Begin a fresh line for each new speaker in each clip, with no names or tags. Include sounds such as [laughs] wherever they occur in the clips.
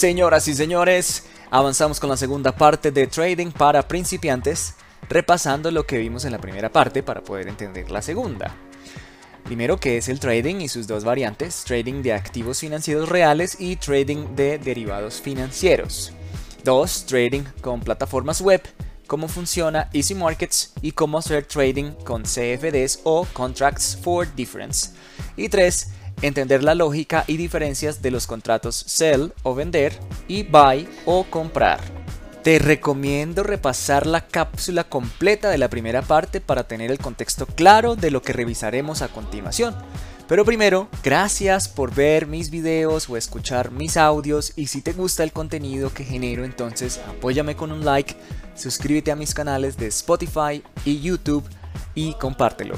Señoras y señores, avanzamos con la segunda parte de Trading para principiantes, repasando lo que vimos en la primera parte para poder entender la segunda. Primero, que es el trading y sus dos variantes, trading de activos financieros reales y trading de derivados financieros. 2. Trading con plataformas web, cómo funciona Easy Markets y cómo hacer trading con CFDs o Contracts for Difference. Y 3. Entender la lógica y diferencias de los contratos sell o vender y buy o comprar. Te recomiendo repasar la cápsula completa de la primera parte para tener el contexto claro de lo que revisaremos a continuación. Pero primero, gracias por ver mis videos o escuchar mis audios y si te gusta el contenido que genero entonces apóyame con un like, suscríbete a mis canales de Spotify y YouTube y compártelo.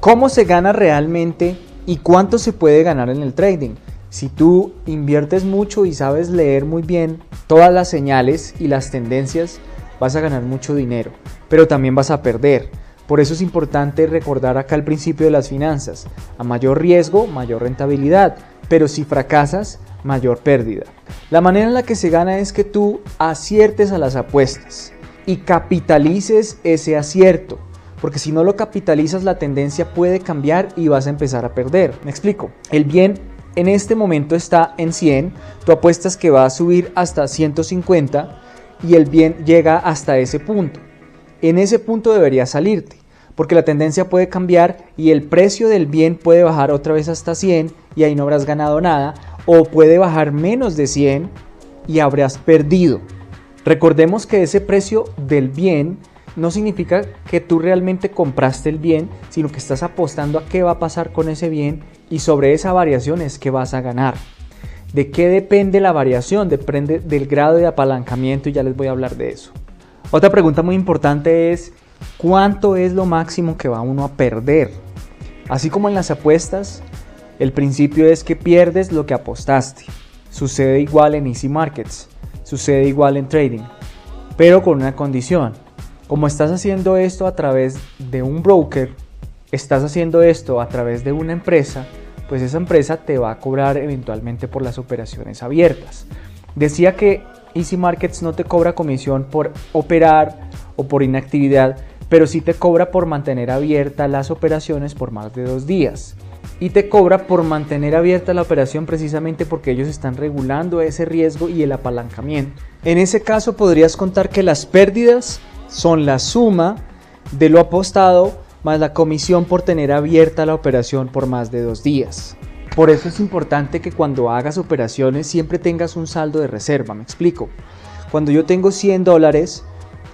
¿Cómo se gana realmente y cuánto se puede ganar en el trading? Si tú inviertes mucho y sabes leer muy bien todas las señales y las tendencias, vas a ganar mucho dinero, pero también vas a perder. Por eso es importante recordar acá el principio de las finanzas. A mayor riesgo, mayor rentabilidad, pero si fracasas, mayor pérdida. La manera en la que se gana es que tú aciertes a las apuestas y capitalices ese acierto. Porque si no lo capitalizas, la tendencia puede cambiar y vas a empezar a perder. Me explico. El bien en este momento está en 100, tú apuestas que va a subir hasta 150 y el bien llega hasta ese punto. En ese punto debería salirte, porque la tendencia puede cambiar y el precio del bien puede bajar otra vez hasta 100 y ahí no habrás ganado nada, o puede bajar menos de 100 y habrás perdido. Recordemos que ese precio del bien no significa que tú realmente compraste el bien, sino que estás apostando a qué va a pasar con ese bien y sobre esa variación es que vas a ganar. ¿De qué depende la variación? Depende del grado de apalancamiento y ya les voy a hablar de eso. Otra pregunta muy importante es, ¿cuánto es lo máximo que va uno a perder? Así como en las apuestas, el principio es que pierdes lo que apostaste. Sucede igual en Easy Markets, sucede igual en trading, pero con una condición como estás haciendo esto a través de un broker, estás haciendo esto a través de una empresa, pues esa empresa te va a cobrar eventualmente por las operaciones abiertas. Decía que Easy Markets no te cobra comisión por operar o por inactividad, pero sí te cobra por mantener abiertas las operaciones por más de dos días. Y te cobra por mantener abierta la operación precisamente porque ellos están regulando ese riesgo y el apalancamiento. En ese caso podrías contar que las pérdidas son la suma de lo apostado más la comisión por tener abierta la operación por más de dos días. Por eso es importante que cuando hagas operaciones siempre tengas un saldo de reserva, me explico. Cuando yo tengo 100 dólares,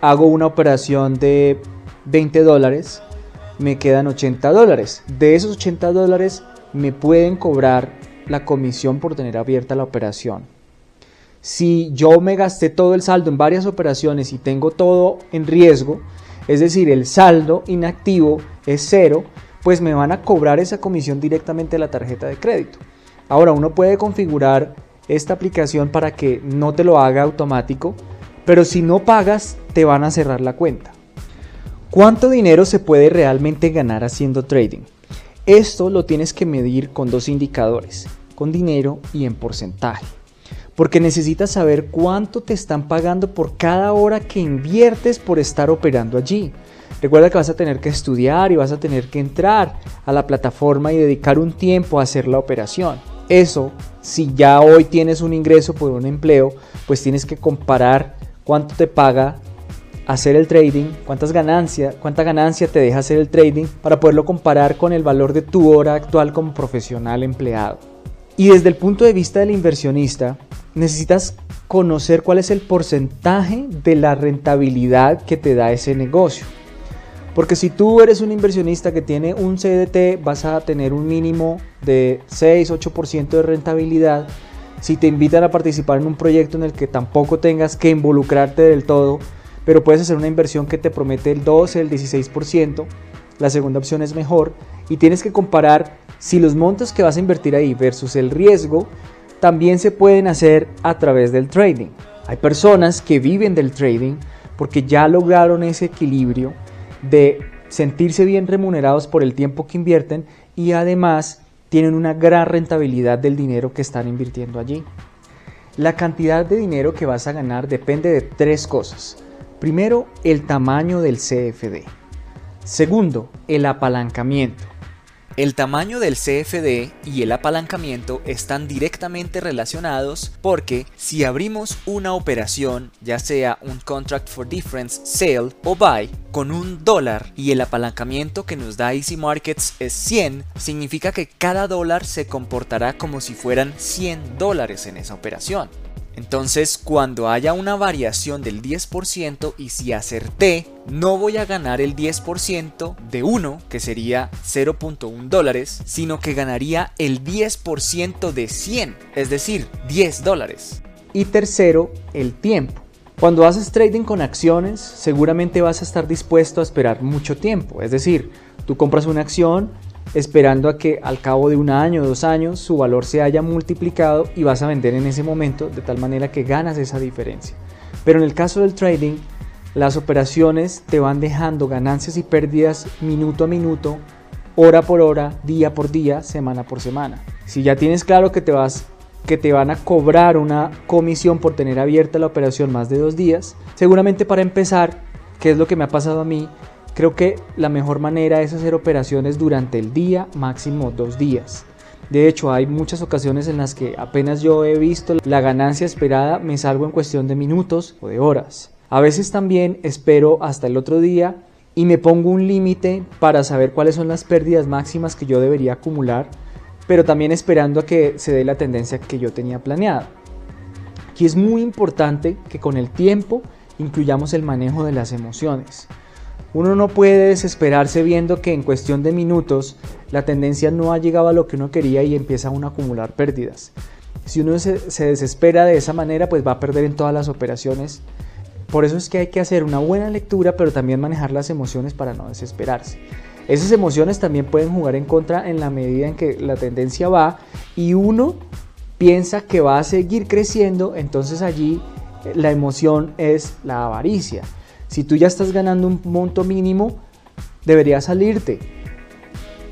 hago una operación de 20 dólares, me quedan 80 dólares. De esos 80 dólares me pueden cobrar la comisión por tener abierta la operación. Si yo me gasté todo el saldo en varias operaciones y tengo todo en riesgo, es decir, el saldo inactivo es cero, pues me van a cobrar esa comisión directamente a la tarjeta de crédito. Ahora, uno puede configurar esta aplicación para que no te lo haga automático, pero si no pagas, te van a cerrar la cuenta. ¿Cuánto dinero se puede realmente ganar haciendo trading? Esto lo tienes que medir con dos indicadores, con dinero y en porcentaje porque necesitas saber cuánto te están pagando por cada hora que inviertes por estar operando allí. Recuerda que vas a tener que estudiar y vas a tener que entrar a la plataforma y dedicar un tiempo a hacer la operación. Eso, si ya hoy tienes un ingreso por un empleo, pues tienes que comparar cuánto te paga hacer el trading, cuántas ganancias, cuánta ganancia te deja hacer el trading para poderlo comparar con el valor de tu hora actual como profesional empleado. Y desde el punto de vista del inversionista, necesitas conocer cuál es el porcentaje de la rentabilidad que te da ese negocio. Porque si tú eres un inversionista que tiene un CDT, vas a tener un mínimo de 6-8% de rentabilidad. Si te invitan a participar en un proyecto en el que tampoco tengas que involucrarte del todo, pero puedes hacer una inversión que te promete el 12, el 16%, la segunda opción es mejor y tienes que comparar si los montos que vas a invertir ahí versus el riesgo también se pueden hacer a través del trading. Hay personas que viven del trading porque ya lograron ese equilibrio de sentirse bien remunerados por el tiempo que invierten y además tienen una gran rentabilidad del dinero que están invirtiendo allí. La cantidad de dinero que vas a ganar depende de tres cosas. Primero, el tamaño del CFD. Segundo, el apalancamiento.
El tamaño del CFD y el apalancamiento están directamente relacionados porque si abrimos una operación, ya sea un Contract for Difference Sale o Buy, con un dólar y el apalancamiento que nos da Easy Markets es 100, significa que cada dólar se comportará como si fueran 100 dólares en esa operación. Entonces, cuando haya una variación del 10% y si acerté, no voy a ganar el 10% de 1, que sería 0.1 dólares, sino que ganaría el 10% de 100, es decir, 10 dólares.
Y tercero, el tiempo. Cuando haces trading con acciones, seguramente vas a estar dispuesto a esperar mucho tiempo. Es decir, tú compras una acción, esperando a que al cabo de un año dos años su valor se haya multiplicado y vas a vender en ese momento de tal manera que ganas esa diferencia. Pero en el caso del trading, las operaciones te van dejando ganancias y pérdidas minuto a minuto, hora por hora, día por día, semana por semana. Si ya tienes claro que te vas que te van a cobrar una comisión por tener abierta la operación más de dos días, seguramente para empezar, que es lo que me ha pasado a mí, Creo que la mejor manera es hacer operaciones durante el día, máximo dos días. De hecho, hay muchas ocasiones en las que apenas yo he visto la ganancia esperada, me salgo en cuestión de minutos o de horas. A veces también espero hasta el otro día y me pongo un límite para saber cuáles son las pérdidas máximas que yo debería acumular, pero también esperando a que se dé la tendencia que yo tenía planeada. Aquí es muy importante que con el tiempo incluyamos el manejo de las emociones. Uno no puede desesperarse viendo que en cuestión de minutos la tendencia no ha llegado a lo que uno quería y empieza a acumular pérdidas. Si uno se, desespera de esa manera, pues va a perder en todas las operaciones. Por eso es que hay que hacer una buena lectura, pero también manejar las emociones para no desesperarse. Esas emociones también pueden jugar en contra en la medida en que la tendencia va y uno piensa que va a seguir creciendo, entonces allí la emoción es la avaricia. Si tú ya estás ganando un monto mínimo, deberías salirte.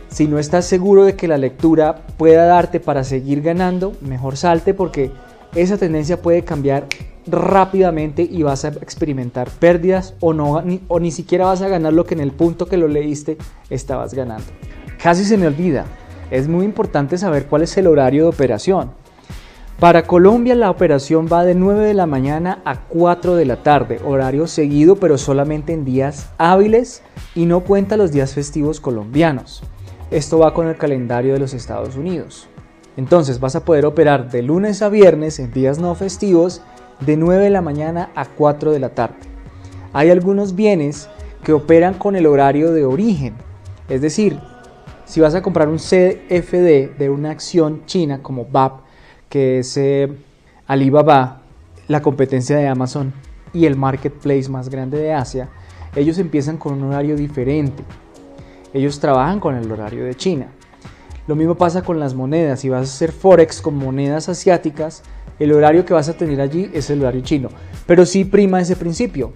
Si no estás seguro de que la lectura pueda darte para seguir ganando, mejor salte porque esa tendencia puede cambiar rápidamente y vas a experimentar pérdidas o, no, ni, o ni siquiera vas a ganar lo que en el punto que lo leíste estabas ganando. Casi se me olvida, es muy importante saber cuál es el horario de operación. Para Colombia la operación va de 9 de la mañana a 4 de la tarde, horario seguido pero solamente en días hábiles y no cuenta los días festivos colombianos. Esto va con el calendario de los Estados Unidos. Entonces vas a poder operar de lunes a viernes en días no festivos de 9 de la mañana a 4 de la tarde. Hay algunos bienes que operan con el horario de origen, es decir, si vas a comprar un CFD de una acción china como BAP, que es Alibaba, la competencia de Amazon y el marketplace más grande de Asia, ellos empiezan con un horario diferente. Ellos trabajan con el horario de China. Lo mismo pasa con las monedas. Si vas a hacer forex con monedas asiáticas, el horario que vas a tener allí es el horario chino. Pero sí prima ese principio,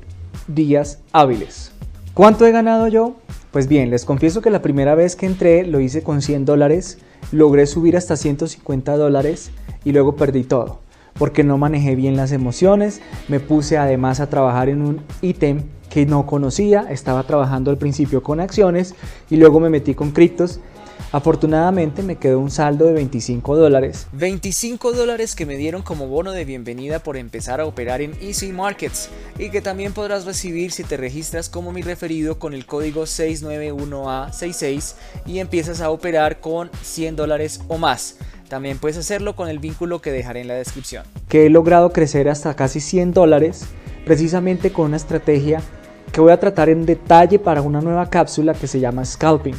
días hábiles. ¿Cuánto he ganado yo? Pues bien, les confieso que la primera vez que entré lo hice con 100 dólares, logré subir hasta 150 dólares y luego perdí todo, porque no manejé bien las emociones, me puse además a trabajar en un ítem que no conocía, estaba trabajando al principio con acciones y luego me metí con criptos Afortunadamente me quedó un saldo de 25 dólares.
25 dólares que me dieron como bono de bienvenida por empezar a operar en Easy Markets y que también podrás recibir si te registras como mi referido con el código 691A66 y empiezas a operar con 100 dólares o más. También puedes hacerlo con el vínculo que dejaré en la descripción.
Que he logrado crecer hasta casi 100 dólares precisamente con una estrategia que voy a tratar en detalle para una nueva cápsula que se llama Scalping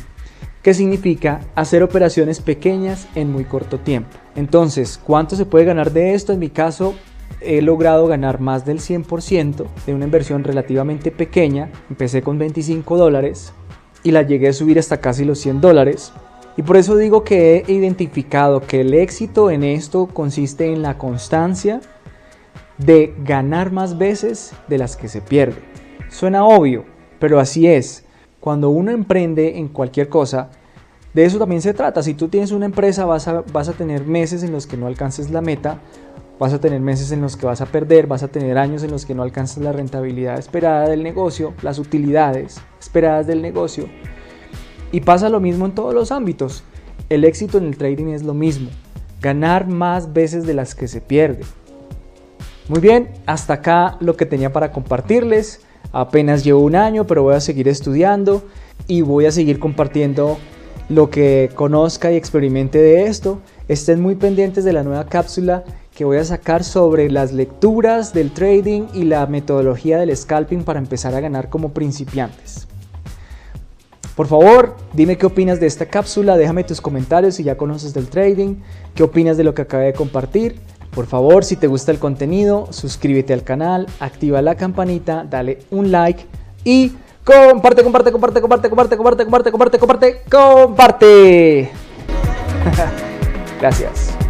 que significa hacer operaciones pequeñas en muy corto tiempo. Entonces, ¿cuánto se puede ganar de esto? En mi caso, he logrado ganar más del 100% de una inversión relativamente pequeña. Empecé con 25 dólares y la llegué a subir hasta casi los 100 dólares. Y por eso digo que he identificado que el éxito en esto consiste en la constancia de ganar más veces de las que se pierde. Suena obvio, pero así es cuando uno emprende en cualquier cosa, de eso también se trata. Si tú tienes una empresa vas a, vas a tener meses en los que no alcances la meta vas a tener meses en los que vas a perder, vas a tener años en los que no alcanzas la rentabilidad esperada del negocio, las utilidades esperadas del negocio. Y pasa lo mismo en todos los ámbitos. El éxito en el trading es lo mismo, ganar más veces de las que se pierde. Muy bien, hasta acá lo que tenía para compartirles. Apenas llevo un año, pero voy a seguir estudiando y voy a seguir compartiendo lo que conozca y experimente de esto. Estén muy pendientes de la nueva cápsula que voy a sacar sobre las lecturas del trading y la metodología del scalping para empezar a ganar como principiantes. Por favor, dime qué opinas de esta cápsula, déjame tus comentarios si ya conoces del trading, qué opinas de lo que acabé de compartir. Por favor, si te gusta el contenido, suscríbete al canal, activa la campanita, dale un like y comparte, comparte, comparte, comparte, comparte, comparte, comparte, comparte, comparte, comparte. [laughs] Gracias.